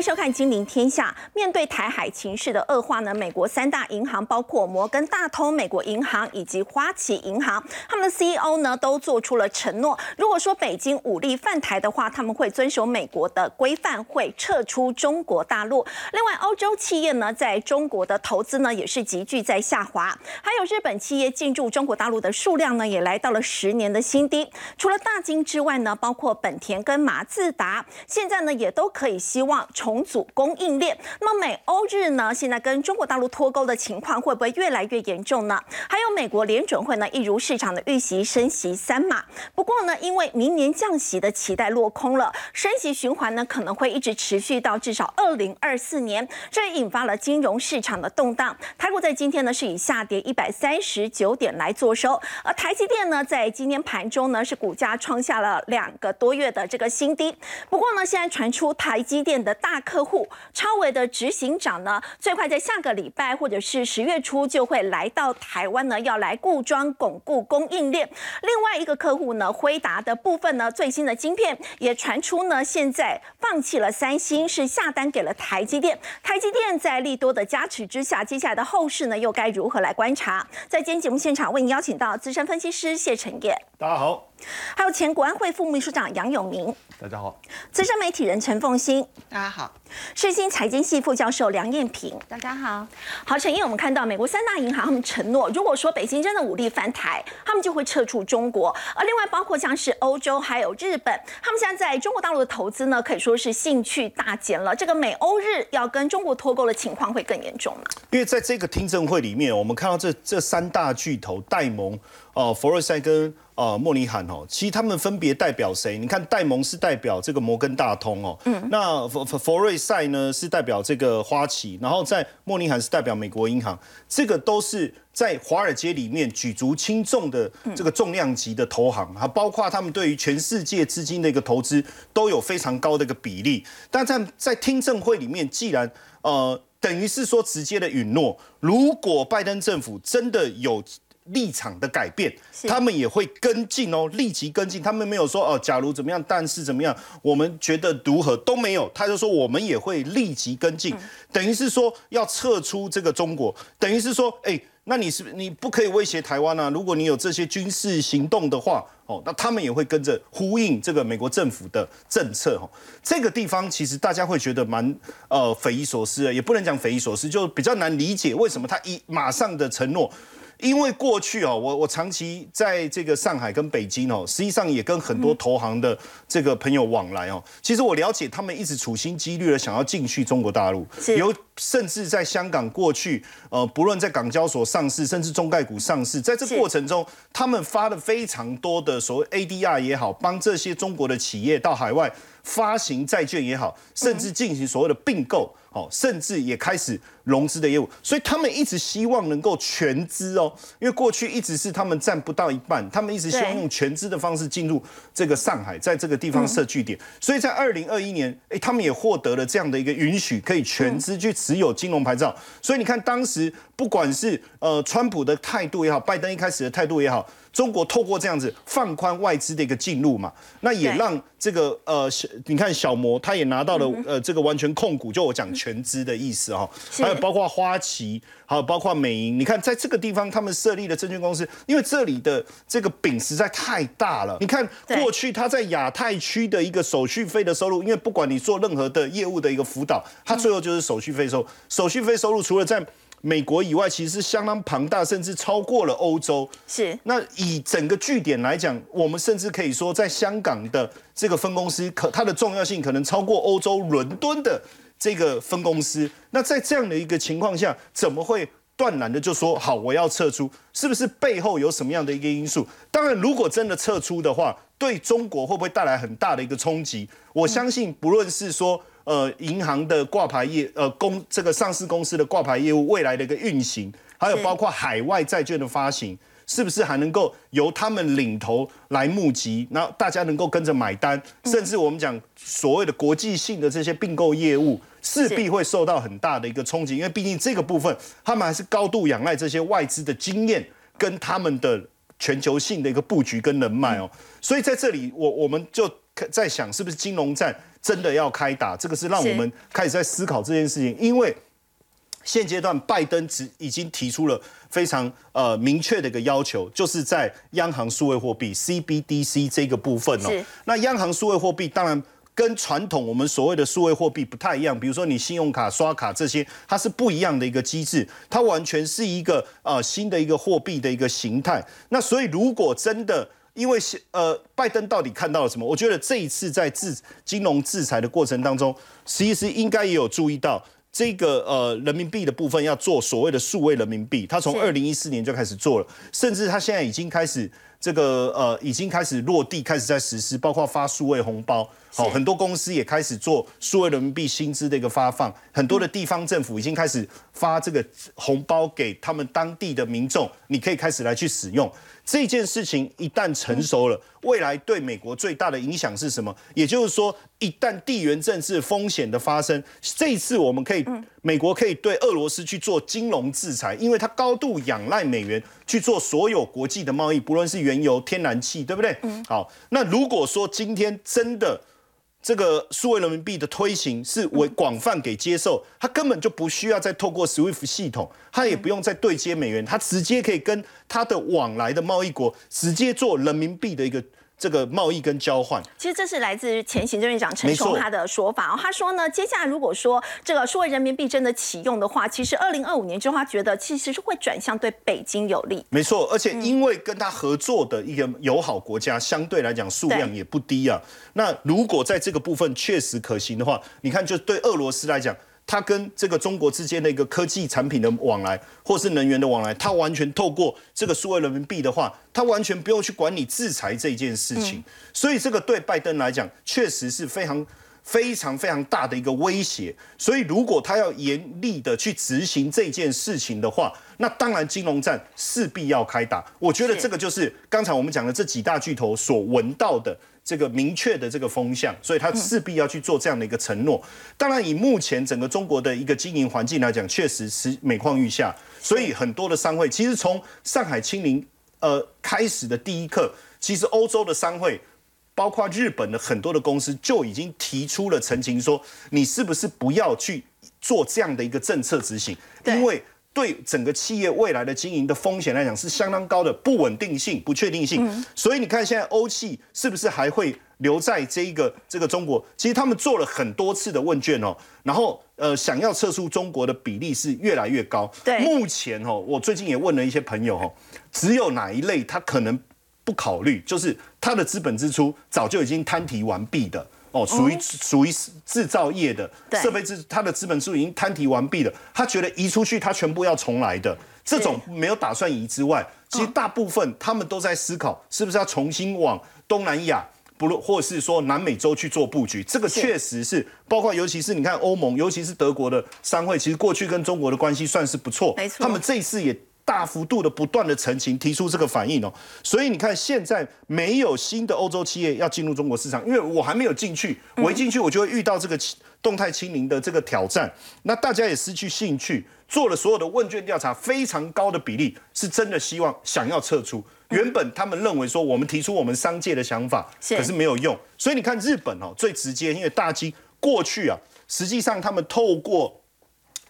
迎收看《金陵天下》。面对台海情势的恶化呢，美国三大银行，包括摩根大通、美国银行以及花旗银行，他们的 CEO 呢都做出了承诺。如果说北京武力犯台的话，他们会遵守美国的规范，会撤出中国大陆。另外，欧洲企业呢在中国的投资呢也是急剧在下滑。还有日本企业进驻中国大陆的数量呢也来到了十年的新低。除了大金之外呢，包括本田跟马自达，现在呢也都可以希望重重组供应链。那么美欧日呢，现在跟中国大陆脱钩的情况会不会越来越严重呢？还有美国联准会呢，一如市场的预期升息三码。不过呢，因为明年降息的期待落空了，升息循环呢可能会一直持续到至少二零二四年，这也引发了金融市场的动荡。台股在今天呢是以下跌一百三十九点来做收，而台积电呢在今天盘中呢是股价创下了两个多月的这个新低。不过呢，现在传出台积电的大客户。超维的执行长呢，最快在下个礼拜或者是十月初就会来到台湾呢，要来固装巩固供应链。另外一个客户呢，辉达的部分呢，最新的晶片也传出呢，现在放弃了三星，是下单给了台积电。台积电在利多的加持之下，接下来的后市呢，又该如何来观察？在今天节目现场为您邀请到资深分析师谢晨业，大家好。还有前国安会副秘书长杨永明，大家好；资深媒体人陈凤欣，大家好；世新财经系副教授梁燕平，大家好。好，陈毅，我们看到美国三大银行他们承诺，如果说北京真的武力翻台，他们就会撤出中国。而另外包括像是欧洲还有日本，他们现在在中国大陆的投资呢，可以说是兴趣大减了。这个美欧日要跟中国脱钩的情况会更严重吗？因为在这个听证会里面，我们看到这这三大巨头戴蒙。哦，佛瑞塞跟呃莫尼罕哦，其实他们分别代表谁？你看戴蒙是代表这个摩根大通哦，嗯，那佛佛佛瑞塞呢是代表这个花旗，然后在莫尼罕是代表美国银行，这个都是在华尔街里面举足轻重的这个重量级的投行，还包括他们对于全世界资金的一个投资都有非常高的一个比例。但在在听证会里面，既然呃等于是说直接的允诺，如果拜登政府真的有。立场的改变，他们也会跟进哦，立即跟进。他们没有说哦，假如怎么样，但是怎么样，我们觉得如何都没有。他就说我们也会立即跟进，等于是说要撤出这个中国，等于是说，哎，那你是你不可以威胁台湾啊？如果你有这些军事行动的话，哦，那他们也会跟着呼应这个美国政府的政策。哦，这个地方其实大家会觉得蛮呃匪夷所思的，也不能讲匪夷所思，就比较难理解为什么他一马上的承诺。因为过去哦，我我长期在这个上海跟北京哦，实际上也跟很多投行的这个朋友往来哦。其实我了解他们一直处心积虑的想要进去中国大陆，有甚至在香港过去呃，不论在港交所上市，甚至中概股上市，在这过程中，他们发了非常多的所谓 ADR 也好，帮这些中国的企业到海外发行债券也好，甚至进行所谓的并购。哦，甚至也开始融资的业务，所以他们一直希望能够全资哦，因为过去一直是他们占不到一半，他们一直希望用全资的方式进入这个上海，在这个地方设据点，所以在二零二一年，哎，他们也获得了这样的一个允许，可以全资去持有金融牌照，所以你看当时不管是呃川普的态度也好，拜登一开始的态度也好。中国透过这样子放宽外资的一个进入嘛，那也让这个呃，你看小摩他也拿到了呃这个完全控股，就我讲全资的意思哈，还有包括花旗，还有包括美银，你看在这个地方他们设立的证券公司，因为这里的这个饼实在太大了，你看过去他在亚太区的一个手续费的收入，因为不管你做任何的业务的一个辅导，它最后就是手续费收，手续费收入除了在美国以外，其实是相当庞大，甚至超过了欧洲。是。那以整个据点来讲，我们甚至可以说，在香港的这个分公司，可它的重要性可能超过欧洲伦敦的这个分公司。那在这样的一个情况下，怎么会断然的就说好我要撤出？是不是背后有什么样的一个因素？当然，如果真的撤出的话，对中国会不会带来很大的一个冲击？我相信，不论是说。呃，银行的挂牌业，呃，公这个上市公司的挂牌业务未来的一个运行，还有包括海外债券的发行，是不是还能够由他们领头来募集，然后大家能够跟着买单，甚至我们讲所谓的国际性的这些并购业务，势必会受到很大的一个冲击，因为毕竟这个部分他们还是高度仰赖这些外资的经验跟他们的全球性的一个布局跟人脉哦，所以在这里我我们就在想，是不是金融战？真的要开打？这个是让我们开始在思考这件事情，因为现阶段拜登只已经提出了非常呃明确的一个要求，就是在央行数位货币 CBDC 这个部分哦。那央行数位货币当然。跟传统我们所谓的数位货币不太一样，比如说你信用卡刷卡这些，它是不一样的一个机制，它完全是一个呃新的一个货币的一个形态。那所以如果真的因为呃拜登到底看到了什么？我觉得这一次在制金融制裁的过程当中，其实应该也有注意到这个呃人民币的部分要做所谓的数位人民币，他从二零一四年就开始做了，甚至他现在已经开始。这个呃已经开始落地，开始在实施，包括发数位红包，好，很多公司也开始做数位人民币薪资的一个发放，很多的地方政府已经开始发这个红包给他们当地的民众，你可以开始来去使用。这件事情一旦成熟了，未来对美国最大的影响是什么？也就是说，一旦地缘政治风险的发生，这一次我们可以，美国可以对俄罗斯去做金融制裁，因为它高度仰赖美元去做所有国际的贸易，不论是原油、天然气，对不对？好，那如果说今天真的。这个数位人民币的推行是为广泛给接受，它根本就不需要再透过 SWIFT 系统，它也不用再对接美元，它直接可以跟它的往来的贸易国直接做人民币的一个。这个贸易跟交换，其实这是来自前行政院长陈松他的说法哦。他说呢，接下来如果说这个数位人民币真的启用的话，其实二零二五年之后，他觉得其实是会转向对北京有利。没错，而且因为跟他合作的一个友好国家相对来讲数量也不低啊。那如果在这个部分确实可行的话，你看，就对俄罗斯来讲。它跟这个中国之间的一个科技产品的往来，或是能源的往来，它完全透过这个数位人民币的话，它完全不用去管理制裁这件事情。所以这个对拜登来讲，确实是非常非常非常大的一个威胁。所以如果他要严厉的去执行这件事情的话，那当然金融战势必要开打。我觉得这个就是刚才我们讲的这几大巨头所闻到的。这个明确的这个风向，所以他势必要去做这样的一个承诺。当然，以目前整个中国的一个经营环境来讲，确实是每况愈下。所以很多的商会，其实从上海清零呃开始的第一刻，其实欧洲的商会，包括日本的很多的公司，就已经提出了澄清，说你是不是不要去做这样的一个政策执行，因为。对整个企业未来的经营的风险来讲是相当高的不稳定性、不确定性，所以你看现在欧气是不是还会留在这一个这个中国？其实他们做了很多次的问卷哦，然后呃想要撤出中国的比例是越来越高。对，目前哦，我最近也问了一些朋友哦，只有哪一类他可能不考虑，就是他的资本支出早就已经摊提完毕的。哦，属于属于制造业的设备资，它的资本数已经摊提完毕了。他觉得移出去，他全部要重来的。这种没有打算移之外，其实大部分他们都在思考，是不是要重新往东南亚，不论或是说南美洲去做布局。这个确实是，包括尤其是你看欧盟，尤其是德国的商会，其实过去跟中国的关系算是不错。没错，他们这一次也。大幅度的不断的澄清，提出这个反应哦，所以你看现在没有新的欧洲企业要进入中国市场，因为我还没有进去，我一进去我就会遇到这个动态清零的这个挑战，那大家也失去兴趣，做了所有的问卷调查，非常高的比例是真的希望想要撤出。原本他们认为说我们提出我们商界的想法，可是没有用，所以你看日本哦最直接，因为大金过去啊，实际上他们透过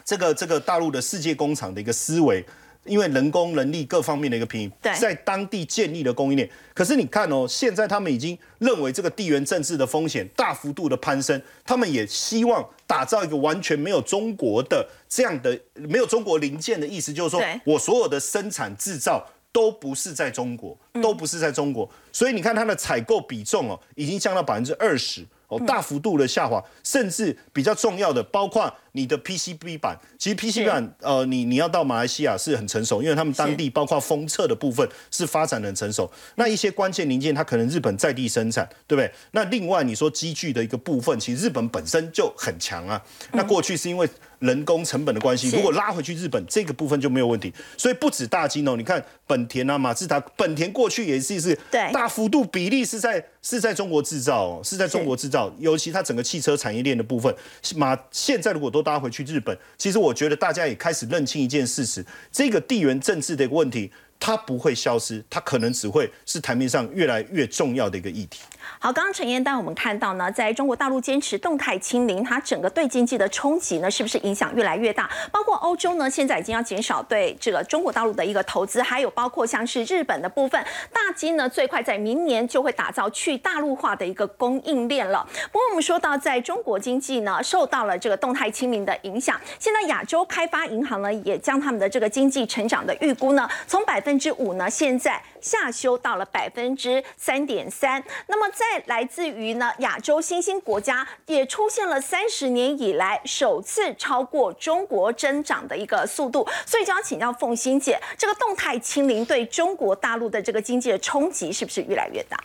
这个这个大陆的世界工厂的一个思维。因为人工、人力各方面的一个平衡，在当地建立了供应链。可是你看哦，现在他们已经认为这个地缘政治的风险大幅度的攀升，他们也希望打造一个完全没有中国的这样的、没有中国零件的意思，就是说我所有的生产制造都不是在中国，都不是在中国。所以你看它的采购比重哦，已经降到百分之二十。哦，大幅度的下滑，甚至比较重要的，包括你的 PCB 板。其实 PCB 板，呃，你你要到马来西亚是很成熟，因为他们当地包括封测的部分是发展的很成熟。那一些关键零件，它可能日本在地生产，对不对？那另外你说机具的一个部分，其实日本本身就很强啊。那过去是因为。人工成本的关系，如果拉回去日本这个部分就没有问题。所以不止大金哦，你看本田啊、马自达，本田过去也是是大幅度比例是在是在中国制造哦，是在中国制造，尤其它整个汽车产业链的部分。马现在如果都搭回去日本，其实我觉得大家也开始认清一件事实：这个地缘政治的一个问题，它不会消失，它可能只会是台面上越来越重要的一个议题。好，刚刚陈燕丹我们看到呢，在中国大陆坚持动态清零，它整个对经济的冲击呢，是不是影响越来越大？包括欧洲呢，现在已经要减少对这个中国大陆的一个投资，还有包括像是日本的部分，大金呢最快在明年就会打造去大陆化的一个供应链了。不过我们说到，在中国经济呢受到了这个动态清零的影响，现在亚洲开发银行呢也将他们的这个经济成长的预估呢从百分分之五呢现在下修到了百分之三点三。那么在来自于呢亚洲新兴国家也出现了三十年以来首次超过中国增长的一个速度，所以就要请教凤欣姐，这个动态清零对中国大陆的这个经济的冲击是不是越来越大？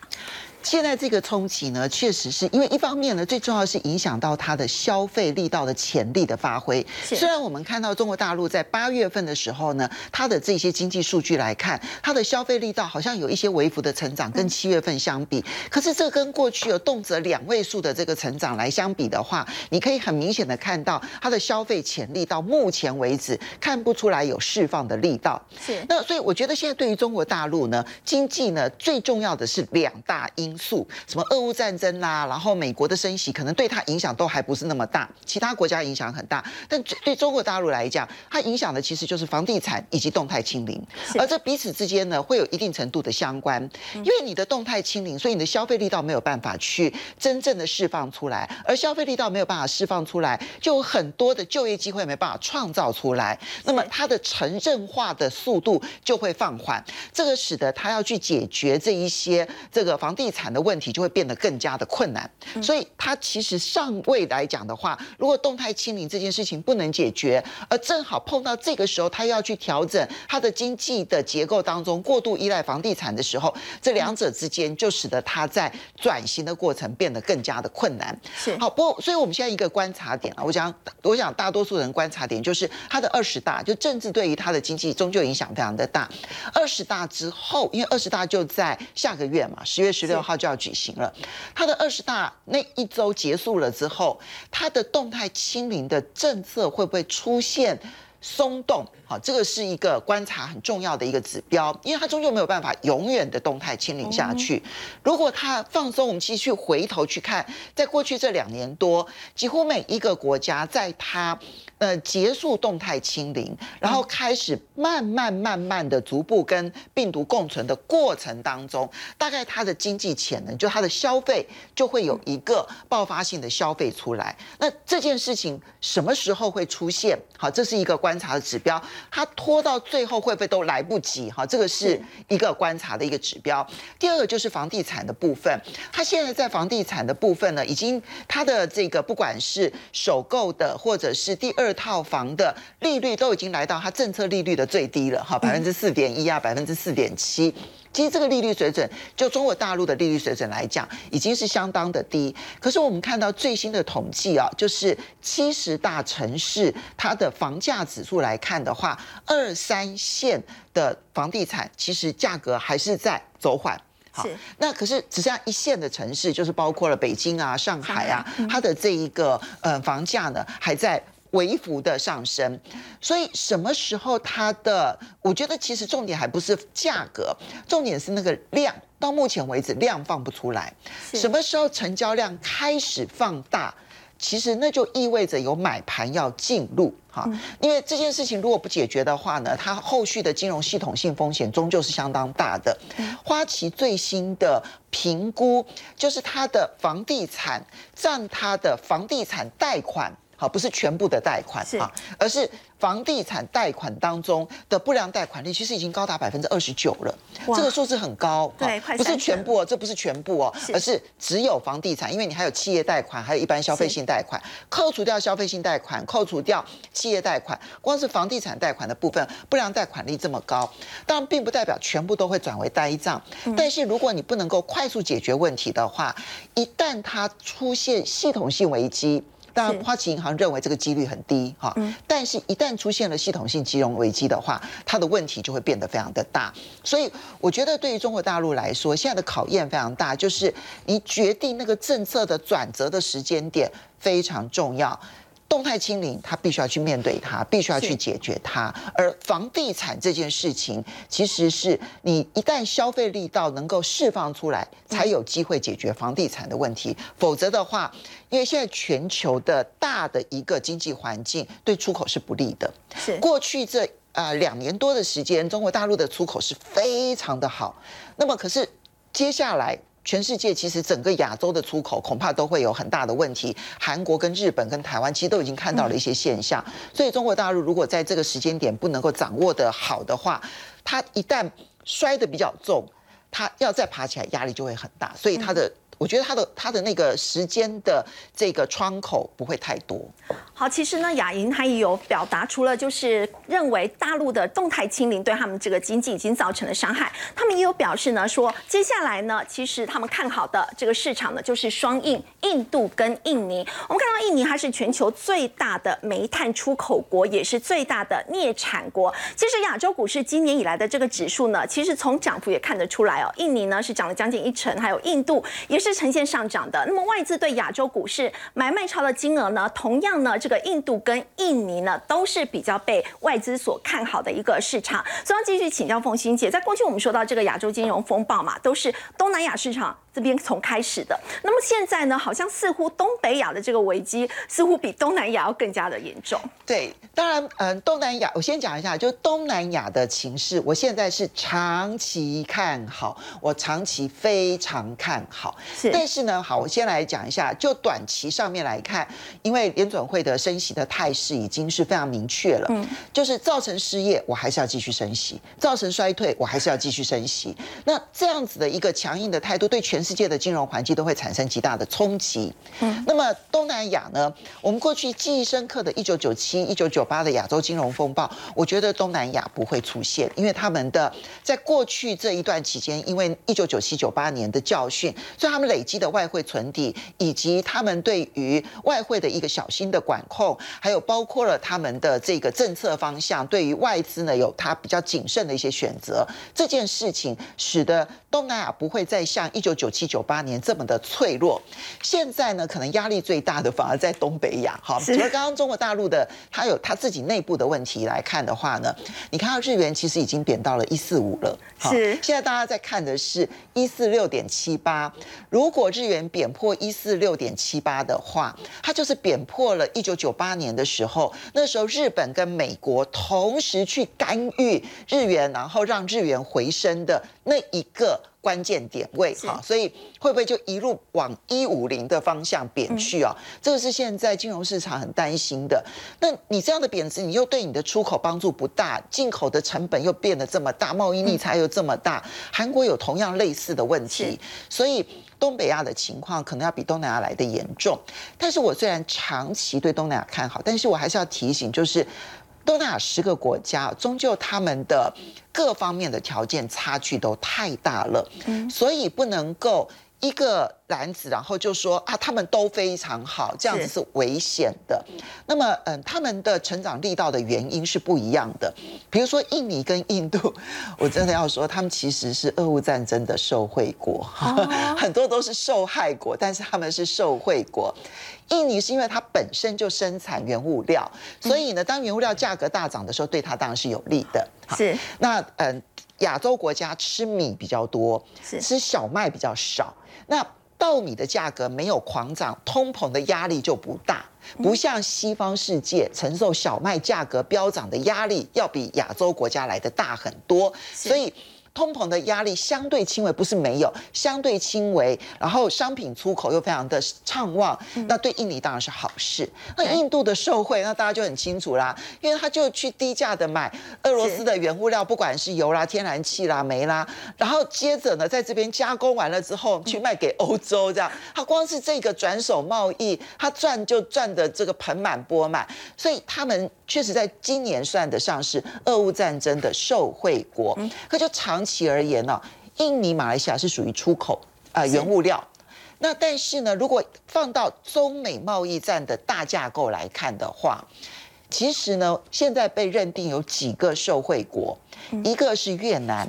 现在这个冲击呢，确实是因为一方面呢，最重要是影响到它的消费力道的潜力的发挥。虽然我们看到中国大陆在八月份的时候呢，它的这些经济数据来看，它的消费力道好像有一些微幅的成长，跟七月份相比。可是这跟过去有动辄两位数的这个成长来相比的话，你可以很明显的看到它的消费潜力到目前为止看不出来有释放的力道。是。那所以我觉得现在对于中国大陆呢，经济呢最重要的是两大因。素什么俄乌战争啦，然后美国的升息可能对它影响都还不是那么大，其他国家影响很大，但对中国大陆来讲，它影响的其实就是房地产以及动态清零，而这彼此之间呢会有一定程度的相关，因为你的动态清零，所以你的消费力道没有办法去真正的释放出来，而消费力道没有办法释放出来，就有很多的就业机会没办法创造出来，那么它的城镇化的速度就会放缓，这个使得它要去解决这一些这个房地产。的问题就会变得更加的困难，所以它其实上位来讲的话，如果动态清零这件事情不能解决，而正好碰到这个时候，它要去调整它的经济的结构当中过度依赖房地产的时候，这两者之间就使得它在转型的过程变得更加的困难。是好，不过所以我们现在一个观察点啊，我想我想大多数人观察点就是它的二十大，就政治对于它的经济终究影响非常的大。二十大之后，因为二十大就在下个月嘛，十月十六号。就要举行了，他的二十大那一周结束了之后，他的动态清零的政策会不会出现松动？好，这个是一个观察很重要的一个指标，因为他终究没有办法永远的动态清零下去。如果他放松，我们继续回头去看，在过去这两年多，几乎每一个国家在它呃结束动态清零，然后开始慢慢慢慢的逐步跟病毒共存的过程当中，大概它的经济潜能，就它的消费就会有一个爆发性的消费出来。那这件事情什么时候会出现？好，这是一个观察的指标。它拖到最后会不会都来不及？哈，这个是一个观察的一个指标。第二个就是房地产的部分，它现在在房地产的部分呢，已经它的这个不管是首购的或者是第二套房的利率都已经来到它政策利率的最低了，哈，百分之四点一啊，百分之四点七。其实这个利率水准，就中国大陆的利率水准来讲，已经是相当的低。可是我们看到最新的统计啊，就是七十大城市它的房价指数来看的话，二三线的房地产其实价格还是在走缓。好，那可是只剩下一线的城市，就是包括了北京啊、上海啊，它的这一个呃房价呢还在。微幅的上升，所以什么时候它的？我觉得其实重点还不是价格，重点是那个量。到目前为止，量放不出来。什么时候成交量开始放大？其实那就意味着有买盘要进入哈。因为这件事情如果不解决的话呢，它后续的金融系统性风险终究是相当大的。花旗最新的评估就是它的房地产占它的房地产贷款。好，不是全部的贷款啊，而是。房地产贷款当中的不良贷款率其实已经高达百分之二十九了，这个数字很高，对，不是全部哦，这不是全部哦，而是只有房地产，因为你还有企业贷款，还有一般消费性贷款，扣除掉消费性贷款，扣除掉企业贷款，光是房地产贷款的部分不良贷款率这么高，当然并不代表全部都会转为呆账，但是如果你不能够快速解决问题的话，一旦它出现系统性危机。当然，花旗银行认为这个几率很低哈，但是，一旦出现了系统性金融危机的话，它的问题就会变得非常的大。所以，我觉得对于中国大陆来说，现在的考验非常大，就是你决定那个政策的转折的时间点非常重要。动态清零，他必须要去面对它，必须要去解决它。而房地产这件事情，其实是你一旦消费力道能够释放出来，才有机会解决房地产的问题。否则的话，因为现在全球的大的一个经济环境对出口是不利的。是过去这呃两年多的时间，中国大陆的出口是非常的好。那么可是接下来。全世界其实整个亚洲的出口恐怕都会有很大的问题。韩国跟日本跟台湾其实都已经看到了一些现象，所以中国大陆如果在这个时间点不能够掌握的好的话，它一旦摔得比较重，它要再爬起来压力就会很大。所以它的，我觉得它的它的那个时间的这个窗口不会太多。好，其实呢，亚银它也有表达，除了就是认为大陆的动态清零对他们这个经济已经造成了伤害，他们也有表示呢，说接下来呢，其实他们看好的这个市场呢，就是双印，印度跟印尼。我们看到印尼它是全球最大的煤炭出口国，也是最大的镍产国。其实亚洲股市今年以来的这个指数呢，其实从涨幅也看得出来哦，印尼呢是涨了将近一成，还有印度也是是呈现上涨的。那么外资对亚洲股市买卖超的金额呢，同样呢。这个印度跟印尼呢，都是比较被外资所看好的一个市场。所以要继续请教凤欣姐，在过去我们说到这个亚洲金融风暴嘛，都是东南亚市场。这边从开始的，那么现在呢，好像似乎东北亚的这个危机似乎比东南亚要更加的严重。对，当然，嗯，东南亚我先讲一下，就东南亚的情势，我现在是长期看好，我长期非常看好。是，但是呢，好，我先来讲一下，就短期上面来看，因为联准会的升息的态势已经是非常明确了，嗯，就是造成失业，我还是要继续升息；造成衰退，我还是要继续升息。那这样子的一个强硬的态度，对全世界的金融环境都会产生极大的冲击。嗯，那么东南亚呢？我们过去记忆深刻的一九九七、一九九八的亚洲金融风暴，我觉得东南亚不会出现，因为他们的在过去这一段期间，因为一九九七、九八年的教训，所以他们累积的外汇存底，以及他们对于外汇的一个小心的管控，还有包括了他们的这个政策方向，对于外资呢有他比较谨慎的一些选择，这件事情使得东南亚不会再像一九九。七九八年这么的脆弱，现在呢，可能压力最大的反而在东北亚。好，除了刚刚中国大陆的，它有它自己内部的问题来看的话呢，你看到日元其实已经贬到了一四五了。是，现在大家在看的是一四六点七八。如果日元贬破一四六点七八的话，它就是贬破了一九九八年的时候，那时候日本跟美国同时去干预日元，然后让日元回升的那一个。关键点位哈，所以会不会就一路往一五零的方向贬去啊？这个是现在金融市场很担心的。那你这样的贬值，你又对你的出口帮助不大，进口的成本又变得这么大，贸易逆差又这么大。韩国有同样类似的问题，所以东北亚的情况可能要比东南亚来的严重。但是我虽然长期对东南亚看好，但是我还是要提醒，就是。东南亚十个国家，终究他们的各方面的条件差距都太大了，所以不能够。一个篮子，然后就说啊，他们都非常好，这样子是危险的。那么，嗯，他们的成长力道的原因是不一样的。比如说，印尼跟印度，我真的要说，他们其实是俄乌战争的受惠国，很多都是受害国，但是他们是受惠国。印尼是因为它本身就生产原物料，所以呢，当原物料价格大涨的时候，对它当然是有利的。是那嗯，亚洲国家吃米比较多，是吃小麦比较少。那稻米的价格没有狂涨，通膨的压力就不大，不像西方世界承受小麦价格飙涨的压力，要比亚洲国家来的大很多，所以。通膨的压力相对轻微，不是没有，相对轻微。然后商品出口又非常的畅旺，那对印尼当然是好事。那印度的受贿，那大家就很清楚啦，因为他就去低价的买俄罗斯的原物料，不管是油啦、天然气啦、煤啦，然后接着呢，在这边加工完了之后，去卖给欧洲，这样他光是这个转手贸易，他赚就赚的这个盆满钵满。所以他们确实在今年算得上是俄乌战争的受惠国，可就长。期而言呢，印尼、马来西亚是属于出口啊原物料。那但是呢，如果放到中美贸易战的大架构来看的话，其实呢，现在被认定有几个受惠国，一个是越南，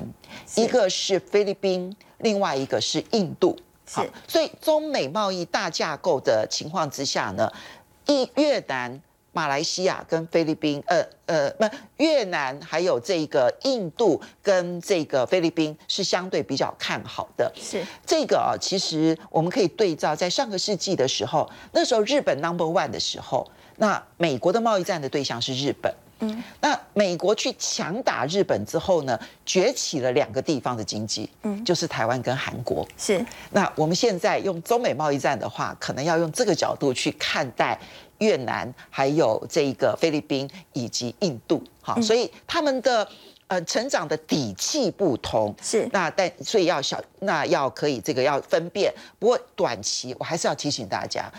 一个是菲律宾，另外一个是印度。好，所以中美贸易大架构的情况之下呢，一越南。马来西亚跟菲律宾，呃呃，不，越南还有这个印度跟这个菲律宾是相对比较看好的。是这个啊，其实我们可以对照在上个世纪的时候，那时候日本 number one 的时候，那美国的贸易战的对象是日本。嗯，那美国去强打日本之后呢，崛起了两个地方的经济，嗯，就是台湾跟韩国。是，那我们现在用中美贸易战的话，可能要用这个角度去看待越南、还有这个菲律宾以及印度。好，所以他们的呃成长的底气不同。是，那但所以要小，那要可以这个要分辨。不过短期我还是要提醒大家。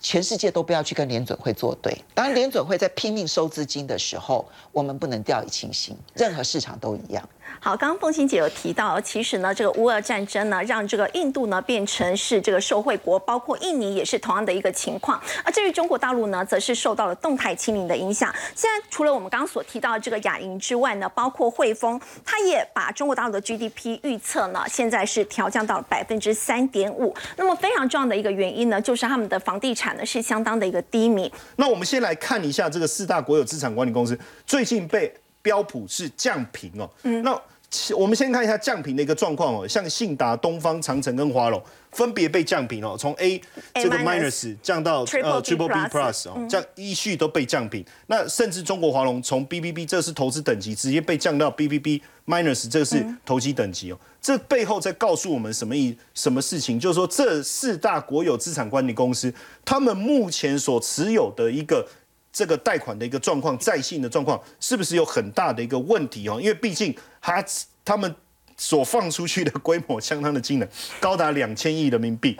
全世界都不要去跟联准会作对。当联准会在拼命收资金的时候，我们不能掉以轻心。任何市场都一样。好，刚刚凤青姐有提到，其实呢，这个乌俄战争呢，让这个印度呢变成是这个受惠国，包括印尼也是同样的一个情况。而至于中国大陆呢，则是受到了动态清零的影响。现在除了我们刚刚所提到的这个亚银之外呢，包括汇丰，它也把中国大陆的 GDP 预测呢，现在是调降到百分之三点五。那么非常重要的一个原因呢，就是他们的房地产呢是相当的一个低迷。那我们先来看一下这个四大国有资产管理公司最近被。标普是降平哦，嗯，那我们先看一下降平的一个状况哦，像信达、东方、长城跟华龙分别被降平哦，从 A 这个 minus 降到呃 triple B plus 哦，这样依序都被降平。那甚至中国华龙从 BBB 这是投资等级，直接被降到 BBB minus 这是投机等级哦。这背后在告诉我们什么意什么事情？就是说这四大国有资产管理公司，他们目前所持有的一个。这个贷款的一个状况，在信的状况是不是有很大的一个问题哦？因为毕竟他他们所放出去的规模相当的惊人，高达两千亿人民币。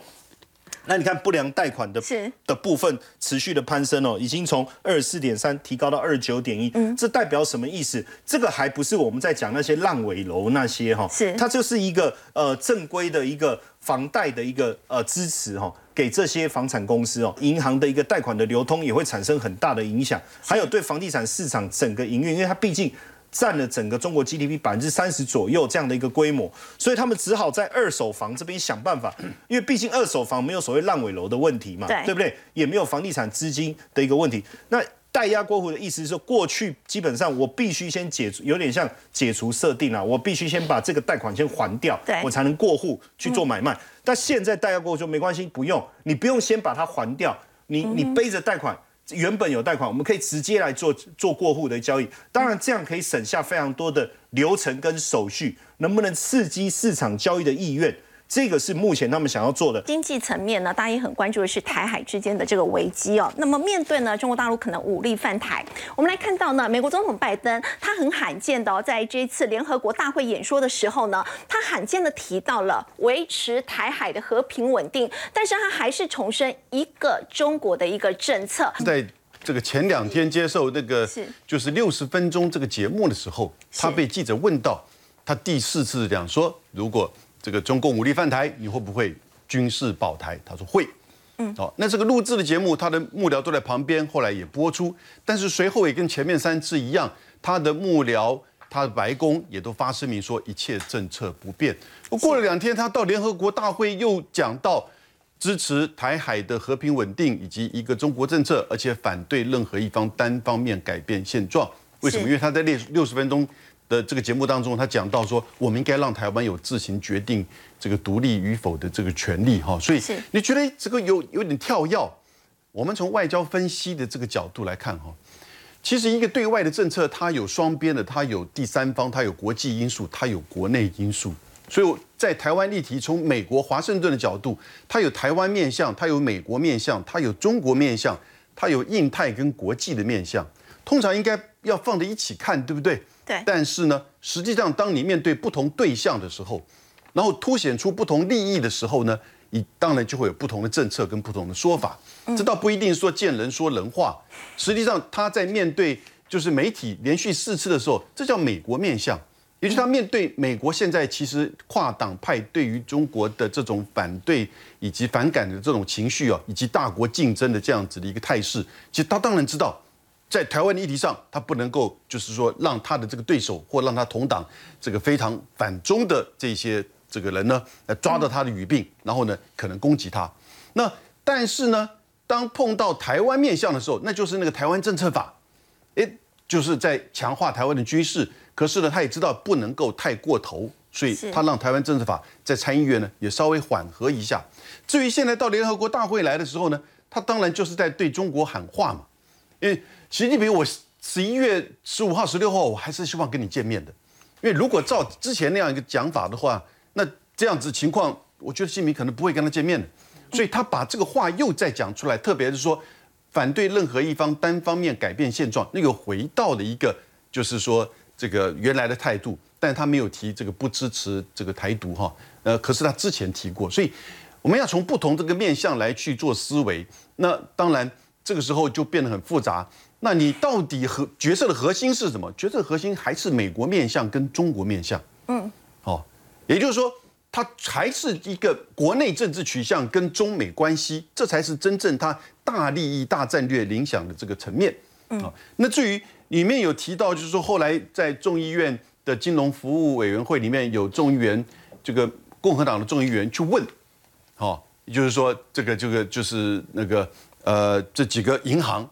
那你看不良贷款的的部分持续的攀升哦，已经从二十四点三提高到二十九点一。嗯，这代表什么意思？这个还不是我们在讲那些烂尾楼那些哈，是它就是一个呃正规的一个房贷的一个呃支持哈。给这些房产公司哦，银行的一个贷款的流通也会产生很大的影响，还有对房地产市场整个营运，因为它毕竟占了整个中国 GDP 百分之三十左右这样的一个规模，所以他们只好在二手房这边想办法，因为毕竟二手房没有所谓烂尾楼的问题嘛，对不对？也没有房地产资金的一个问题，那。代押过户的意思是说，过去基本上我必须先解除，有点像解除设定啊，我必须先把这个贷款先还掉，我才能过户去做买卖。但现在代押过户就没关系，不用，你不用先把它还掉，你你背着贷款，原本有贷款，我们可以直接来做做过户的交易。当然这样可以省下非常多的流程跟手续，能不能刺激市场交易的意愿？这个是目前他们想要做的经济层面呢，大家也很关注的是台海之间的这个危机哦。那么面对呢中国大陆可能武力犯台，我们来看到呢，美国总统拜登他很罕见的在这一次联合国大会演说的时候呢，他罕见的提到了维持台海的和平稳定，但是他还是重申一个中国的一个政策。在这个前两天接受那个就是六十分钟这个节目的时候，他被记者问到，他第四次讲说如果。这个中共武力犯台，你会不会军事保台？他说会。嗯，好，那这个录制的节目，他的幕僚都在旁边，后来也播出。但是随后也跟前面三次一样，他的幕僚、他的白宫也都发声明说一切政策不变。过了两天，他到联合国大会又讲到支持台海的和平稳定以及一个中国政策，而且反对任何一方单方面改变现状。为什么？因为他在六六十分钟。的这个节目当中，他讲到说，我们应该让台湾有自行决定这个独立与否的这个权利哈。所以你觉得这个有有点跳跃？我们从外交分析的这个角度来看哈，其实一个对外的政策，它有双边的，它有第三方，它有国际因素，它有国内因素。所以在台湾议题，从美国华盛顿的角度，它有台湾面向，它有美国面向，它有中国面向，它有印太跟国际的面向。通常应该要放在一起看，对不对？但是呢，实际上当你面对不同对象的时候，然后凸显出不同利益的时候呢，你当然就会有不同的政策跟不同的说法。这倒不一定说见人说人话。实际上他在面对就是媒体连续四次的时候，这叫美国面相，也就是他面对美国现在其实跨党派对于中国的这种反对以及反感的这种情绪啊，以及大国竞争的这样子的一个态势，其实他当然知道。在台湾的议题上，他不能够就是说让他的这个对手或让他同党这个非常反中的这些这个人呢，来抓到他的语病，然后呢可能攻击他。那但是呢，当碰到台湾面向的时候，那就是那个台湾政策法，哎，就是在强化台湾的军事。可是呢，他也知道不能够太过头，所以他让台湾政策法在参议院呢也稍微缓和一下。至于现在到联合国大会来的时候呢，他当然就是在对中国喊话嘛。因为习近平，我十一月十五号、十六号，我还是希望跟你见面的。因为如果照之前那样一个讲法的话，那这样子情况，我觉得习近平可能不会跟他见面的。所以他把这个话又再讲出来，特别是说反对任何一方单方面改变现状，那个回到了一个就是说。这个原来的态度，但他没有提这个不支持这个台独哈，呃，可是他之前提过，所以我们要从不同这个面向来去做思维。那当然这个时候就变得很复杂。那你到底核角色的核心是什么？角色核心还是美国面向跟中国面向？嗯，哦，也就是说，它还是一个国内政治取向跟中美关系，这才是真正它大利益、大战略影响的这个层面。嗯，那至于。里面有提到，就是说后来在众议院的金融服务委员会里面有众议员，这个共和党的众议员去问，哦，也就是说这个这个就是那个呃这几个银行，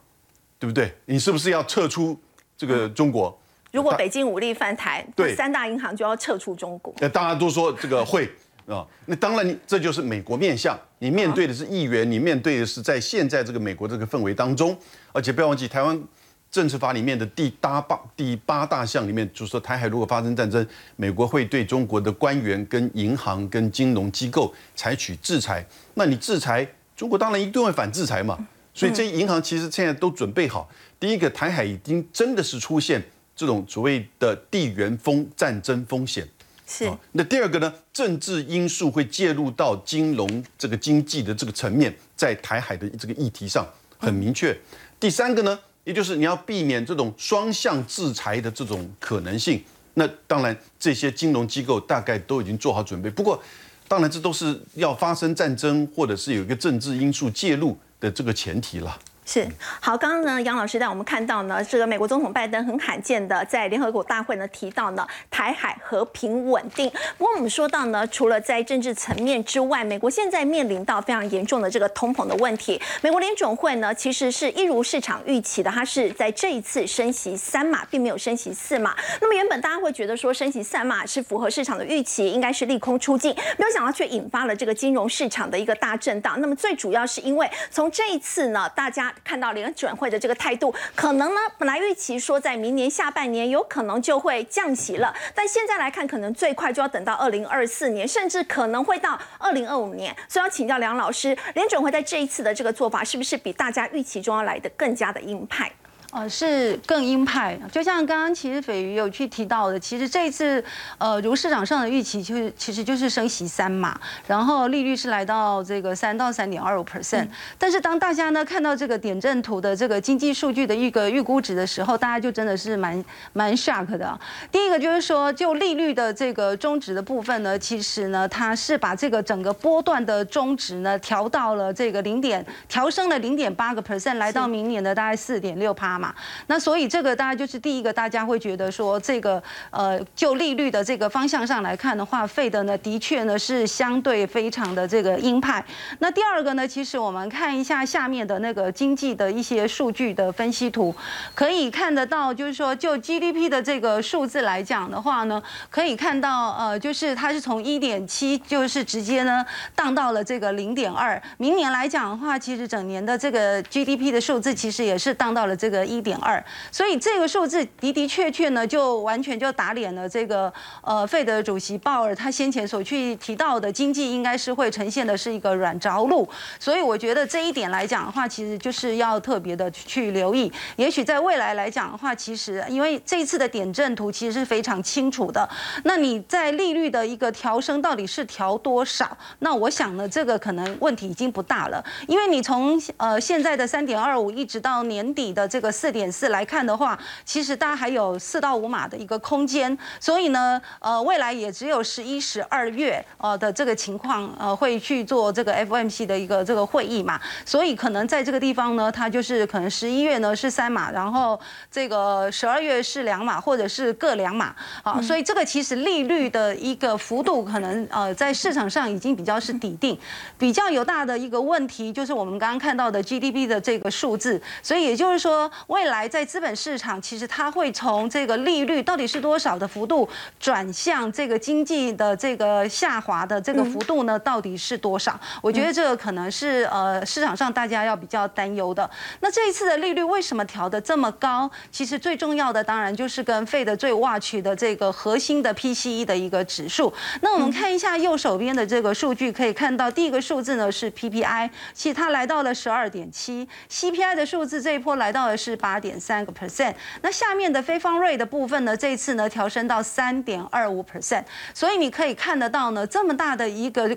对不对？你是不是要撤出这个中国？如果北京武力犯台，对三大银行就要撤出中国。那大家都说这个会啊，那当然这就是美国面向，你面对的是议员，你面对的是在现在这个美国这个氛围当中，而且不要忘记台湾。政治法里面的第八八第八大项里面，就是说台海如果发生战争，美国会对中国的官员、跟银行、跟金融机构采取制裁。那你制裁中国，当然一定会反制裁嘛。所以这些银行其实现在都准备好。第一个，台海已经真的是出现这种所谓的地缘风战争风险。是。那第二个呢，政治因素会介入到金融这个经济的这个层面，在台海的这个议题上很明确。第三个呢？也就是你要避免这种双向制裁的这种可能性，那当然这些金融机构大概都已经做好准备。不过，当然这都是要发生战争或者是有一个政治因素介入的这个前提了。是好，刚刚呢，杨老师带我们看到呢，这个美国总统拜登很罕见的在联合国大会呢提到呢，台海和平稳定。不过我们说到呢，除了在政治层面之外，美国现在面临到非常严重的这个通膨的问题。美国联总会呢，其实是一如市场预期的，它是在这一次升息三码，并没有升息四码。那么原本大家会觉得说升息三码是符合市场的预期，应该是利空出尽，没有想到却引发了这个金融市场的一个大震荡。那么最主要是因为从这一次呢，大家看到联准会的这个态度，可能呢，本来预期说在明年下半年有可能就会降息了，但现在来看，可能最快就要等到二零二四年，甚至可能会到二零二五年。所以要请教梁老师，联准会在这一次的这个做法，是不是比大家预期中要来的更加的硬派？呃，是更鹰派，就像刚刚其实斐鱼有去提到的，其实这一次，呃，如市场上的预期，就是其实就是升息三码，然后利率是来到这个三到三点二五 percent。但是当大家呢看到这个点阵图的这个经济数据的一个预估值的时候，大家就真的是蛮蛮 shock 的。第一个就是说，就利率的这个中值的部分呢，其实呢，它是把这个整个波段的中值呢调到了这个零点，调升了零点八个 percent，来到明年的大概四点六趴嘛。那所以这个大家就是第一个，大家会觉得说这个呃，就利率的这个方向上来看的话，费的呢的确呢是相对非常的这个鹰派。那第二个呢，其实我们看一下下面的那个经济的一些数据的分析图，可以看得到，就是说就 GDP 的这个数字来讲的话呢，可以看到呃，就是它是从一点七，就是直接呢荡到了这个零点二。明年来讲的话，其实整年的这个 GDP 的数字其实也是荡到了这个一。点二，所以这个数字的的确确呢，就完全就打脸了这个呃费德主席鲍尔他先前所去提到的经济应该是会呈现的是一个软着陆，所以我觉得这一点来讲的话，其实就是要特别的去留意。也许在未来来讲的话，其实因为这一次的点阵图其实是非常清楚的，那你在利率的一个调升到底是调多少？那我想呢，这个可能问题已经不大了，因为你从呃现在的三点二五一直到年底的这个。四点四来看的话，其实大家还有四到五码的一个空间，所以呢，呃，未来也只有十一、十二月呃的这个情况，呃，会去做这个 FOMC 的一个这个会议嘛，所以可能在这个地方呢，它就是可能十一月呢是三码，然后这个十二月是两码，或者是各两码，啊，所以这个其实利率的一个幅度可能呃在市场上已经比较是底定，比较有大的一个问题就是我们刚刚看到的 GDP 的这个数字，所以也就是说未来在资本市场其实它会从这个利率到底是多少的幅度转向这个经济的这个下滑的这个幅度呢？到底是多少？我觉得这个可能是呃市场上大家要比较担忧的。那这一次的利率为什么调的这么高？其实最重要的当然就是跟费的最 watch 的这个核心的 PCE 的一个指数。那我们看一下右手边的这个数据，可以看到第一个数字呢是 PPI，其实它来到了十二点七，CPI 的数字这一波来到的是八点三个 percent。那下面的非方瑞的部分呢，这一次呢调升到三点二五 percent。所以你可以看得到呢，这么大的一个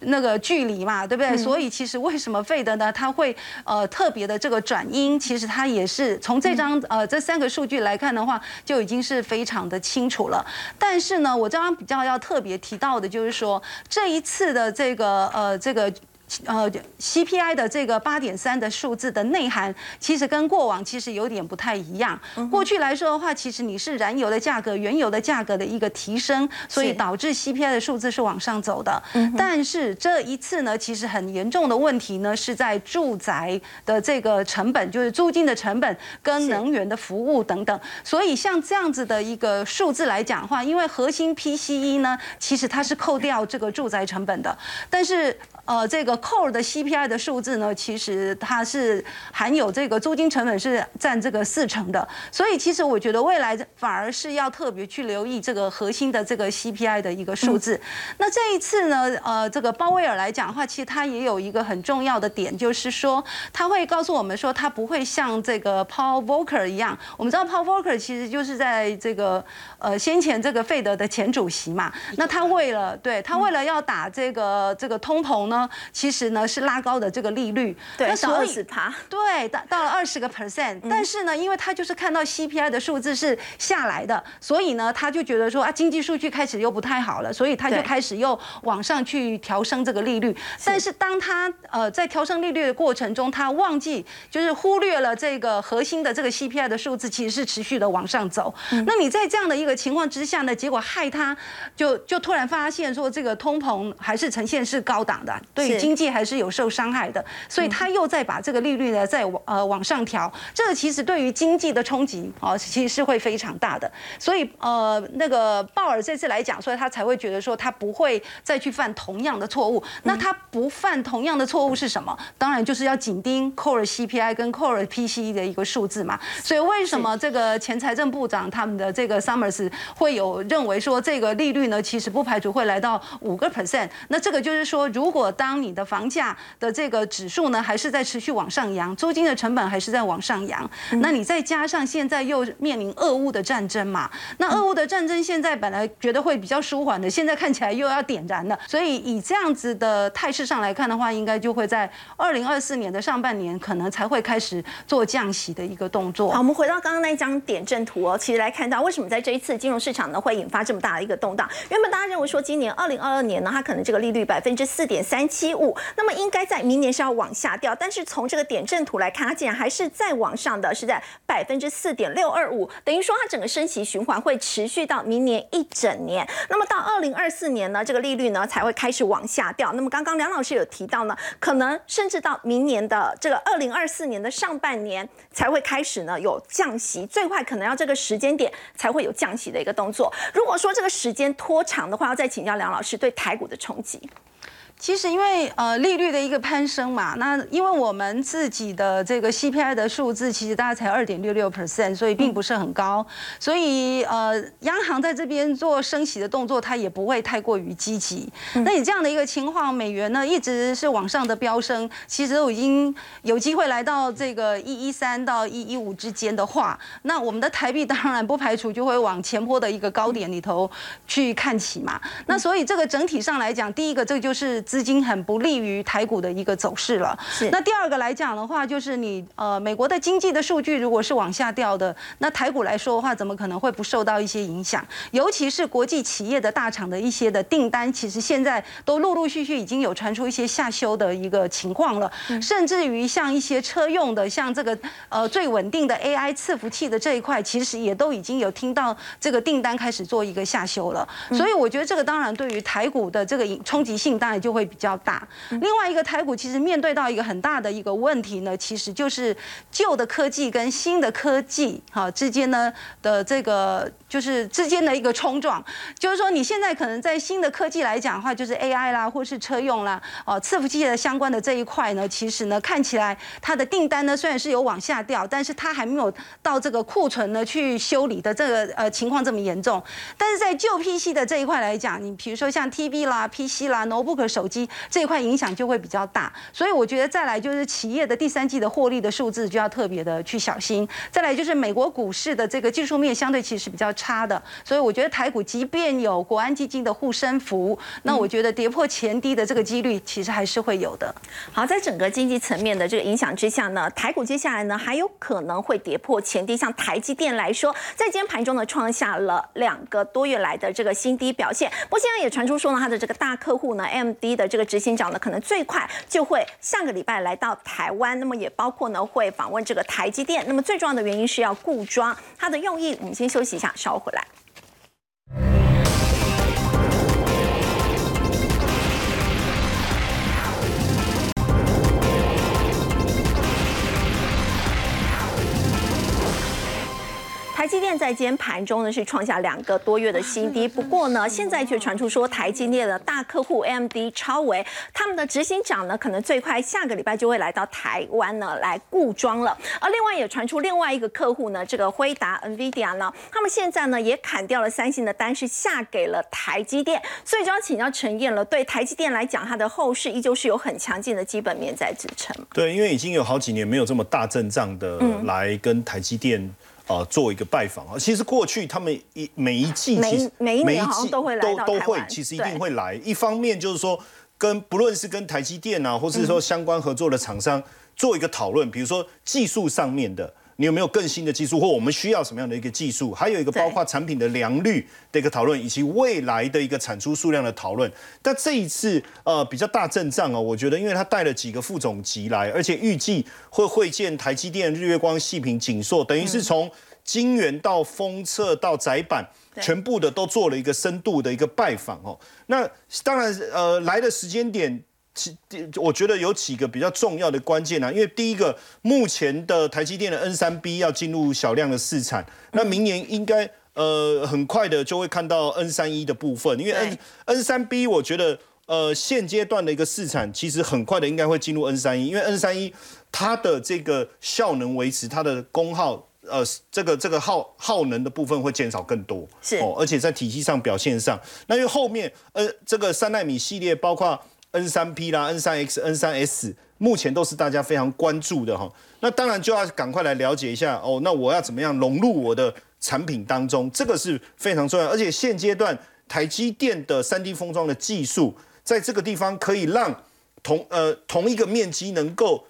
那个距离嘛，对不对？所以其实为什么费德呢？它会呃特别的这个转音，其实它也是从这张呃这三个数据来看的话，就已经是非常的清楚了。但是呢，我刚刚比较要特别提到的就是说，这一次的这个呃这个。呃，CPI 的这个八点三的数字的内涵，其实跟过往其实有点不太一样。过去来说的话，其实你是燃油的价格、原油的价格的一个提升，所以导致 CPI 的数字是往上走的。但是这一次呢，其实很严重的问题呢，是在住宅的这个成本，就是租金的成本跟能源的服务等等。所以像这样子的一个数字来讲的话，因为核心 PCE 呢，其实它是扣掉这个住宅成本的，但是。呃，这个 core 的 CPI 的数字呢，其实它是含有这个租金成本是占这个四成的，所以其实我觉得未来反而是要特别去留意这个核心的这个 CPI 的一个数字。那这一次呢，呃，这个鲍威尔来讲的话，其实他也有一个很重要的点，就是说他会告诉我们说，他不会像这个 Paul Volcker 一样。我们知道 Paul Volcker 其实就是在这个呃先前这个费德的前主席嘛，那他为了对他为了要打这个这个通膨呢。其实呢是拉高的这个利率，对，到二十趴，对，到到了二十个 percent。但是呢，因为他就是看到 CPI 的数字是下来的，所以呢，他就觉得说啊，经济数据开始又不太好了，所以他就开始又往上去调升这个利率。但是当他呃在调升利率的过程中，他忘记就是忽略了这个核心的这个 CPI 的数字其实是持续的往上走。那你在这样的一个情况之下呢，结果害他就就突然发现说这个通膨还是呈现是高档的。对经济还是有受伤害的，所以他又再把这个利率呢再往呃往上调，这个其实对于经济的冲击啊，其实是会非常大的。所以呃那个鲍尔这次来讲，所以他才会觉得说他不会再去犯同样的错误。那他不犯同样的错误是什么？当然就是要紧盯 core CPI 跟 core PCE 的一个数字嘛。所以为什么这个前财政部长他们的这个 Summers 会有认为说这个利率呢，其实不排除会来到五个 percent。那这个就是说如果当你的房价的这个指数呢，还是在持续往上扬，租金的成本还是在往上扬，那你再加上现在又面临俄乌的战争嘛，那俄乌的战争现在本来觉得会比较舒缓的，现在看起来又要点燃了，所以以这样子的态势上来看的话，应该就会在二零二四年的上半年可能才会开始做降息的一个动作。好，我们回到刚刚那一张点阵图哦，其实来看到为什么在这一次次金融市场呢会引发这么大的一个动荡？原本大家认为说今年二零二二年呢，它可能这个利率百分之四点三。七五，那么应该在明年是要往下掉，但是从这个点阵图来看，它竟然还是在往上的，是在百分之四点六二五，等于说它整个升息循环会持续到明年一整年。那么到二零二四年呢，这个利率呢才会开始往下掉。那么刚刚梁老师有提到呢，可能甚至到明年的这个二零二四年的上半年才会开始呢有降息，最快可能要这个时间点才会有降起的一个动作。如果说这个时间拖长的话，要再请教梁老师对台股的冲击。其实因为呃利率的一个攀升嘛，那因为我们自己的这个 CPI 的数字其实大概才二点六六 percent，所以并不是很高，所以呃央行在这边做升息的动作，它也不会太过于积极。那你这样的一个情况，美元呢一直是往上的飙升，其实都已经有机会来到这个一一三到一一五之间的话，那我们的台币当然不排除就会往前坡的一个高点里头去看齐嘛。那所以这个整体上来讲，第一个这个就是。资金很不利于台股的一个走势了。是。那第二个来讲的话，就是你呃美国的经济的数据如果是往下掉的，那台股来说的话，怎么可能会不受到一些影响？尤其是国际企业的大厂的一些的订单，其实现在都陆陆续续已经有传出一些下修的一个情况了，甚至于像一些车用的，像这个呃最稳定的 AI 伺服器的这一块，其实也都已经有听到这个订单开始做一个下修了。所以我觉得这个当然对于台股的这个冲击性当然就会比较大。另外一个台股其实面对到一个很大的一个问题呢，其实就是旧的科技跟新的科技哈之间呢的这个就是之间的一个冲撞，就是说你现在可能在新的科技来讲的话，就是 AI 啦，或是车用啦，哦，伺服器的相关的这一块呢，其实呢看起来它的订单呢虽然是有往下掉，但是它还没有到这个库存呢去修理的这个呃情况这么严重。但是在旧 PC 的这一块来讲，你比如说像 TV 啦、PC 啦、notebook 手机这一块影响就会比较大。所以我觉得再来就是企业的第三季的获利的数字就要特别的去小心。再来就是美国股市的这个技术面相对其实比较差的，所以我觉得台股即便有国安基金的护身符，那我觉得跌破前低的这个几率其实还是会有的。好，在整个经济层面的这个影响之下呢，台股接下来呢还有可能会跌破前低。像台积电来说，在今天盘中呢创下了两个多月来的这个新低表现。不过现在也传出说呢，它的这个大客户呢，MD 的这个执行长呢，可能最快就会下个礼拜来到台湾。那么也包括呢会访问这个台积电。那么最重要的原因是要固装，它的用意我们先休息一下，稍后回来。台积电在今天盘中呢是创下两个多月的新低，不过呢，现在却传出说台积电的大客户 AMD 超维他们的执行长呢，可能最快下个礼拜就会来到台湾呢来固装了。而另外也传出另外一个客户呢，这个辉达 NVIDIA 呢，他们现在呢也砍掉了三星的单，是下给了台积电。所以就要请教陈燕了，对台积电来讲，它的后市依旧是有很强劲的基本面在支撑。对，因为已经有好几年没有这么大阵仗的来跟台积电。啊，做一个拜访啊，其实过去他们一每一季，每每一季好像都会来都都会，其实一定会来。一方面就是说，跟不论是跟台积电啊，或是说相关合作的厂商做一个讨论，比如说技术上面的。你有没有更新的技术，或我们需要什么样的一个技术？还有一个包括产品的良率的一个讨论，以及未来的一个产出数量的讨论。但这一次呃比较大阵仗哦，我觉得因为他带了几个副总级来，而且预计会会见台积电、日月光、细品、景硕，等于是从晶圆到封测到窄板，全部的都做了一个深度的一个拜访哦。那当然呃来的时间点。其我觉得有几个比较重要的关键啊，因为第一个，目前的台积电的 N 三 B 要进入小量的试产，那明年应该呃很快的就会看到 N 三一的部分，因为 N N 三 B 我觉得呃现阶段的一个试产其实很快的应该会进入 N 三一，因为 N 三一它的这个效能维持它的功耗呃这个这个耗耗能的部分会减少更多，是。哦，而且在体系上表现上，那因为后面呃这个三纳米系列包括。N 三 P 啦，N 三 X、N 三 S，目前都是大家非常关注的哈。那当然就要赶快来了解一下哦。那我要怎么样融入我的产品当中？这个是非常重要。而且现阶段台积电的三 D 封装的技术，在这个地方可以让同呃同一个面积能够。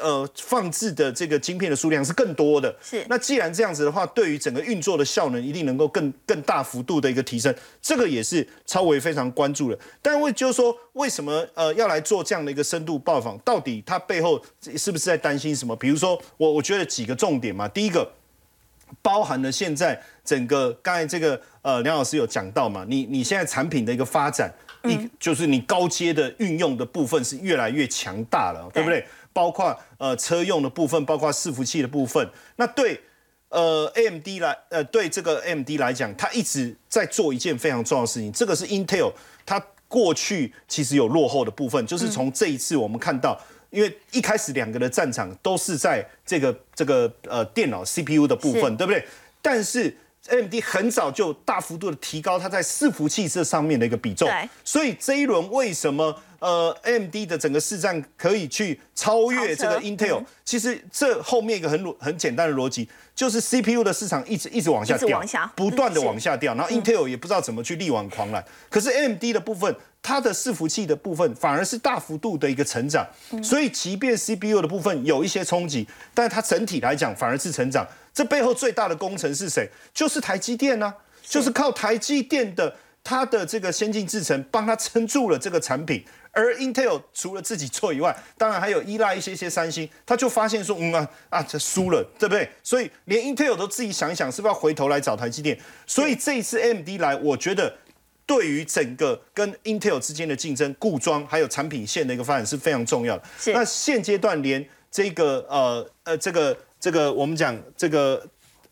呃，放置的这个晶片的数量是更多的。是，那既然这样子的话，对于整个运作的效能，一定能够更更大幅度的一个提升。这个也是超维非常关注的。但为就是说，为什么呃要来做这样的一个深度报访？到底它背后是不是在担心什么？比如说，我我觉得几个重点嘛。第一个，包含了现在整个刚才这个呃梁老师有讲到嘛，你你现在产品的一个发展，一就是你高阶的运用的部分是越来越强大了，对不对？包括呃车用的部分，包括伺服器的部分，那对呃 AMD 来呃对这个 AMD 来讲，它一直在做一件非常重要的事情。这个是 Intel 它过去其实有落后的部分，就是从这一次我们看到，因为一开始两个的战场都是在这个这个呃电脑 CPU 的部分，对不对？但是 AMD 很早就大幅度的提高它在伺服器这上面的一个比重，所以这一轮为什么呃，AMD 的整个市占可以去超越这个 Intel，其实这后面一个很很简单的逻辑，就是 CPU 的市场一直一直往下掉，不断的往下掉，然后 Intel 也不知道怎么去力挽狂澜。可是 AMD 的部分，它的伺服器的部分反而是大幅度的一个成长，所以即便 CPU 的部分有一些冲击，但是它整体来讲反而是成长。这背后最大的功臣是谁？就是台积电呢，就是靠台积电的它的这个先进制程帮它撑住了这个产品。而 Intel 除了自己做以外，当然还有依赖一些些三星，他就发现说，嗯啊啊，这输了，对不对？所以连 Intel 都自己想一想，是不是要回头来找台积电？所以这一次 AMD 来，我觉得对于整个跟 Intel 之间的竞争、固装还有产品线的一个发展是非常重要的。那现阶段连这个呃呃这个这个我们讲这个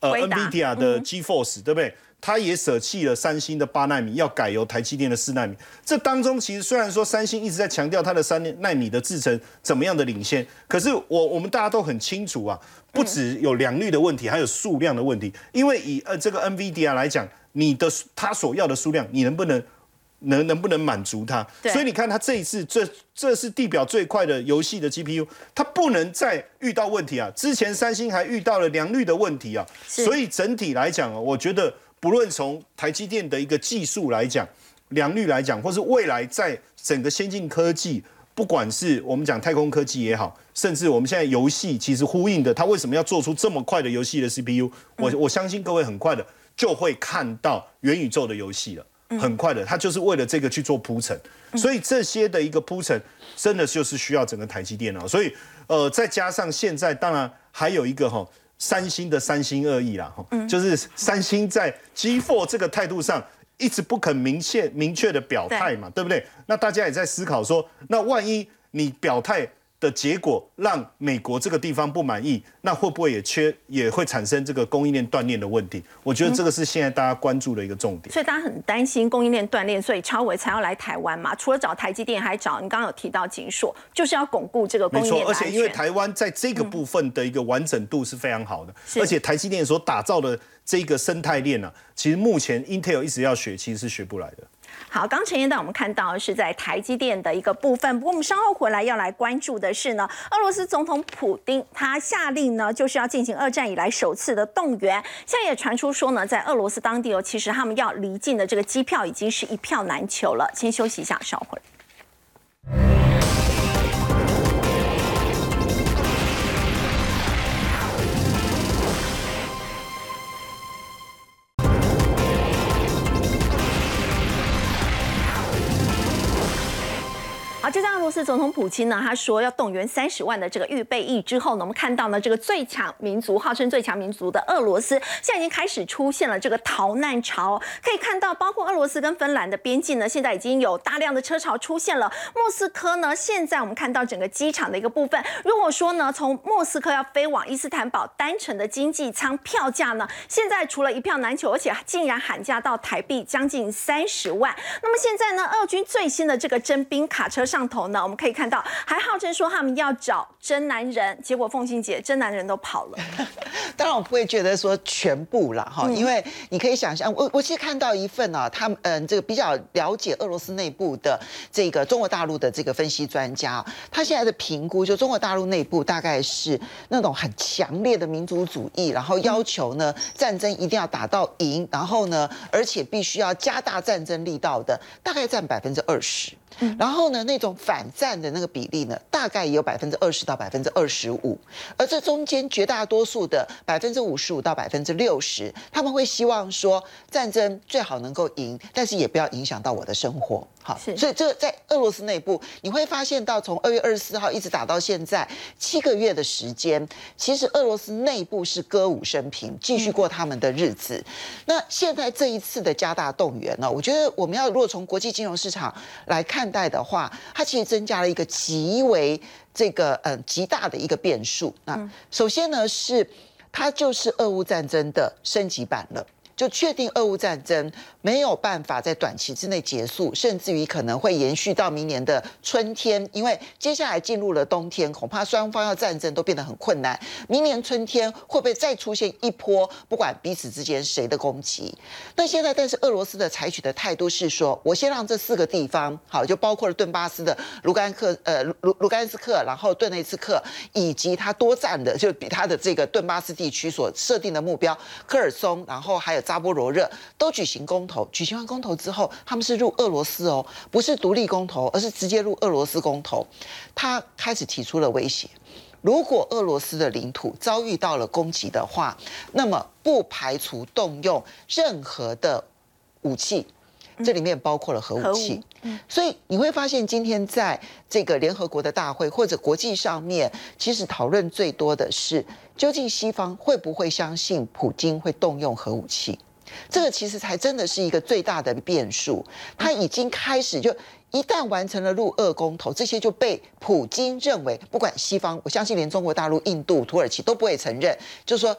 呃 NVIDIA 的 GeForce，对不对？他也舍弃了三星的八纳米，要改由台积电的四纳米。这当中其实虽然说三星一直在强调它的三纳米的制程怎么样的领先，可是我我们大家都很清楚啊，不只有良率的问题，还有数量的问题。因为以呃这个 NVIDIA 来讲，你的它所要的数量，你能不能能能不能满足它？所以你看它这一次，这这是地表最快的游戏的 GPU，它不能再遇到问题啊。之前三星还遇到了良率的问题啊，所以整体来讲啊，我觉得。不论从台积电的一个技术来讲，良率来讲，或是未来在整个先进科技，不管是我们讲太空科技也好，甚至我们现在游戏其实呼应的，它为什么要做出这么快的游戏的 CPU？我我相信各位很快的就会看到元宇宙的游戏了，很快的，它就是为了这个去做铺陈，所以这些的一个铺陈，真的就是需要整个台积电脑，所以呃，再加上现在当然还有一个哈。三星的三心二意啦，就是三星在 G4 这个态度上一直不肯明确明确的表态嘛，对不对？那大家也在思考说，那万一你表态？的结果让美国这个地方不满意，那会不会也缺也会产生这个供应链断裂的问题？我觉得这个是现在大家关注的一个重点。所以大家很担心供应链断裂，所以超伟才要来台湾嘛。除了找台积电，还找你刚刚有提到锦硕，就是要巩固这个供应链而且因为台湾在这个部分的一个完整度是非常好的，而且台积电所打造的这个生态链呢，其实目前 Intel 一直要学，其实是学不来的。好，刚陈彦带我们看到是在台积电的一个部分，不过我们稍后回来要来关注的是呢，俄罗斯总统普丁他下令呢，就是要进行二战以来首次的动员。现在也传出说呢，在俄罗斯当地哦，其实他们要离境的这个机票已经是一票难求了。先休息一下，稍后。罗斯总统普京呢，他说要动员三十万的这个预备役之后呢，我们看到呢，这个最强民族，号称最强民族的俄罗斯，现在已经开始出现了这个逃难潮。可以看到，包括俄罗斯跟芬兰的边境呢，现在已经有大量的车潮出现了。莫斯科呢，现在我们看到整个机场的一个部分，如果说呢，从莫斯科要飞往伊斯坦堡单程的经济舱票价呢，现在除了一票难求，而且竟然喊价到台币将近三十万。那么现在呢，俄军最新的这个征兵卡车。上头呢，我们可以看到，还号称说他们要找真男人，结果凤欣姐真男人都跑了。当然我不会觉得说全部了哈，因为你可以想象，我我其实看到一份啊，他们嗯这个比较了解俄罗斯内部的这个中国大陆的这个分析专家，他现在的评估就中国大陆内部大概是那种很强烈的民族主义，然后要求呢战争一定要打到赢，然后呢而且必须要加大战争力道的，大概占百分之二十。然后呢，那种反战的那个比例呢，大概也有百分之二十到百分之二十五，而这中间绝大多数的百分之五十五到百分之六十，他们会希望说战争最好能够赢，但是也不要影响到我的生活。好，所以这在俄罗斯内部，你会发现到从二月二十四号一直打到现在七个月的时间，其实俄罗斯内部是歌舞升平，继续过他们的日子。那现在这一次的加大动员呢，我觉得我们要如果从国际金融市场来看待的话，它其实增加了一个极为这个嗯极大的一个变数。那首先呢是它就是俄乌战争的升级版了。就确定俄乌战争没有办法在短期之内结束，甚至于可能会延续到明年的春天，因为接下来进入了冬天，恐怕双方要战争都变得很困难。明年春天会不会再出现一波不管彼此之间谁的攻击？那现在，但是俄罗斯的采取的态度是说，我先让这四个地方，好，就包括了顿巴斯的卢甘克、呃卢卢甘斯克，然后顿内茨克，以及他多占的，就比他的这个顿巴斯地区所设定的目标科尔松，然后还有扎波罗热，都举行公投。举行完公投之后，他们是入俄罗斯哦，不是独立公投，而是直接入俄罗斯公投。他开始提出了威胁。如果俄罗斯的领土遭遇到了攻击的话，那么不排除动用任何的武器，这里面包括了核武器。所以你会发现，今天在这个联合国的大会或者国际上面，其实讨论最多的是，究竟西方会不会相信普京会动用核武器？这个其实才真的是一个最大的变数。他已经开始就。一旦完成了入俄公投，这些就被普京认为，不管西方，我相信连中国大陆、印度、土耳其都不会承认。就是说，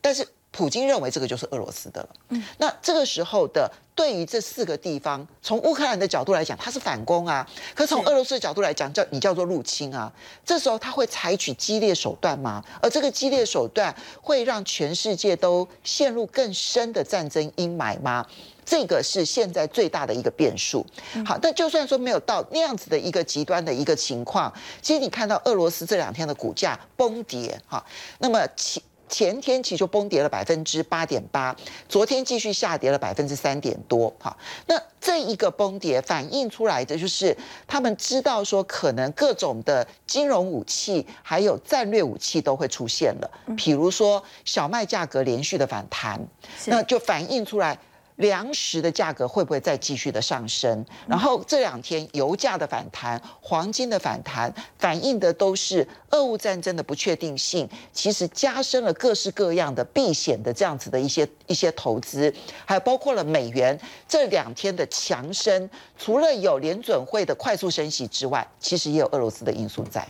但是普京认为这个就是俄罗斯的了。嗯，那这个时候的对于这四个地方，从乌克兰的角度来讲，它是反攻啊；可从俄罗斯的角度来讲，叫你叫做入侵啊。这时候他会采取激烈手段吗？而这个激烈手段会让全世界都陷入更深的战争阴霾吗？这个是现在最大的一个变数。好，但就算说没有到那样子的一个极端的一个情况，其实你看到俄罗斯这两天的股价崩跌，哈，那么前前天其实就崩跌了百分之八点八，昨天继续下跌了百分之三点多，哈，那这一个崩跌反映出来的就是他们知道说可能各种的金融武器还有战略武器都会出现了，比如说小麦价格连续的反弹，那就反映出来。粮食的价格会不会再继续的上升？然后这两天油价的反弹、黄金的反弹，反映的都是俄乌战争的不确定性，其实加深了各式各样的避险的这样子的一些一些投资，还包括了美元这两天的强升，除了有联准会的快速升息之外，其实也有俄罗斯的因素在。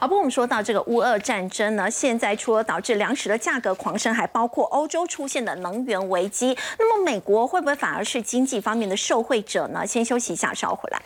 好，不过我们说到这个乌俄战争呢，现在除了导致粮食的价格狂升，还包括欧洲出现的能源危机。那么美国会不会反而是经济方面的受惠者呢？先休息一下，稍后回来。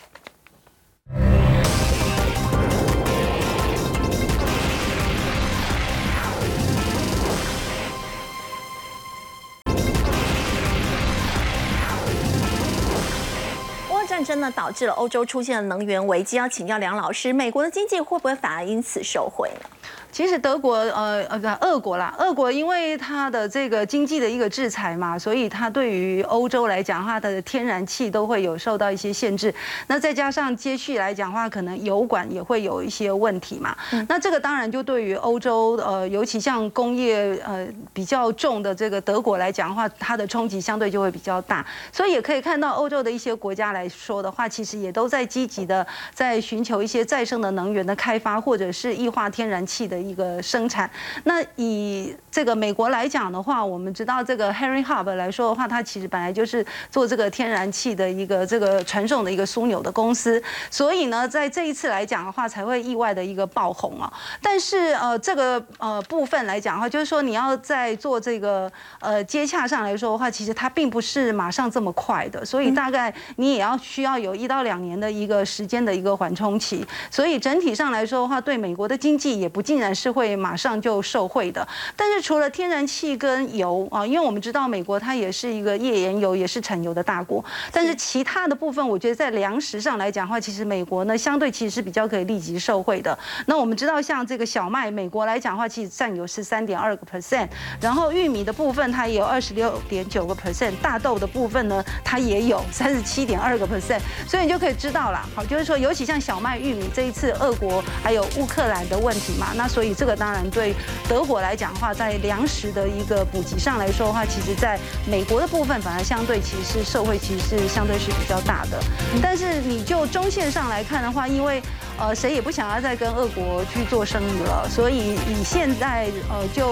真的，导致了欧洲出现了能源危机。要请教梁老师，美国的经济会不会反而因此受惠呢？其实德国，呃呃，俄国啦，俄国因为它的这个经济的一个制裁嘛，所以它对于欧洲来讲，它的天然气都会有受到一些限制。那再加上接续来讲的话，可能油管也会有一些问题嘛。那这个当然就对于欧洲，呃，尤其像工业呃比较重的这个德国来讲的话，它的冲击相对就会比较大。所以也可以看到欧洲的一些国家来说的话，其实也都在积极的在寻求一些再生的能源的开发，或者是液化天然气的。一个生产，那以这个美国来讲的话，我们知道这个 Henry Hub 来说的话，它其实本来就是做这个天然气的一个这个传送的一个枢纽的公司，所以呢，在这一次来讲的话，才会意外的一个爆红啊。但是呃，这个呃部分来讲的话，就是说你要在做这个呃接洽上来说的话，其实它并不是马上这么快的，所以大概你也要需要有一到两年的一个时间的一个缓冲期。所以整体上来说的话，对美国的经济也不尽然。是会马上就受惠的，但是除了天然气跟油啊，因为我们知道美国它也是一个页岩油也是产油的大国，但是其他的部分，我觉得在粮食上来讲的话，其实美国呢相对其实是比较可以立即受惠的。那我们知道像这个小麦，美国来讲的话，其实占有是三点二个 percent，然后玉米的部分它也有二十六点九个 percent，大豆的部分呢它也有三十七点二个 percent，所以你就可以知道了，好，就是说尤其像小麦、玉米这一次俄国还有乌克兰的问题嘛，那所以。这个当然对德国来讲的话，在粮食的一个补给上来说的话，其实在美国的部分反而相对其实是社会其实是相对是比较大的。但是你就中线上来看的话，因为呃谁也不想要再跟俄国去做生意了，所以以现在呃就。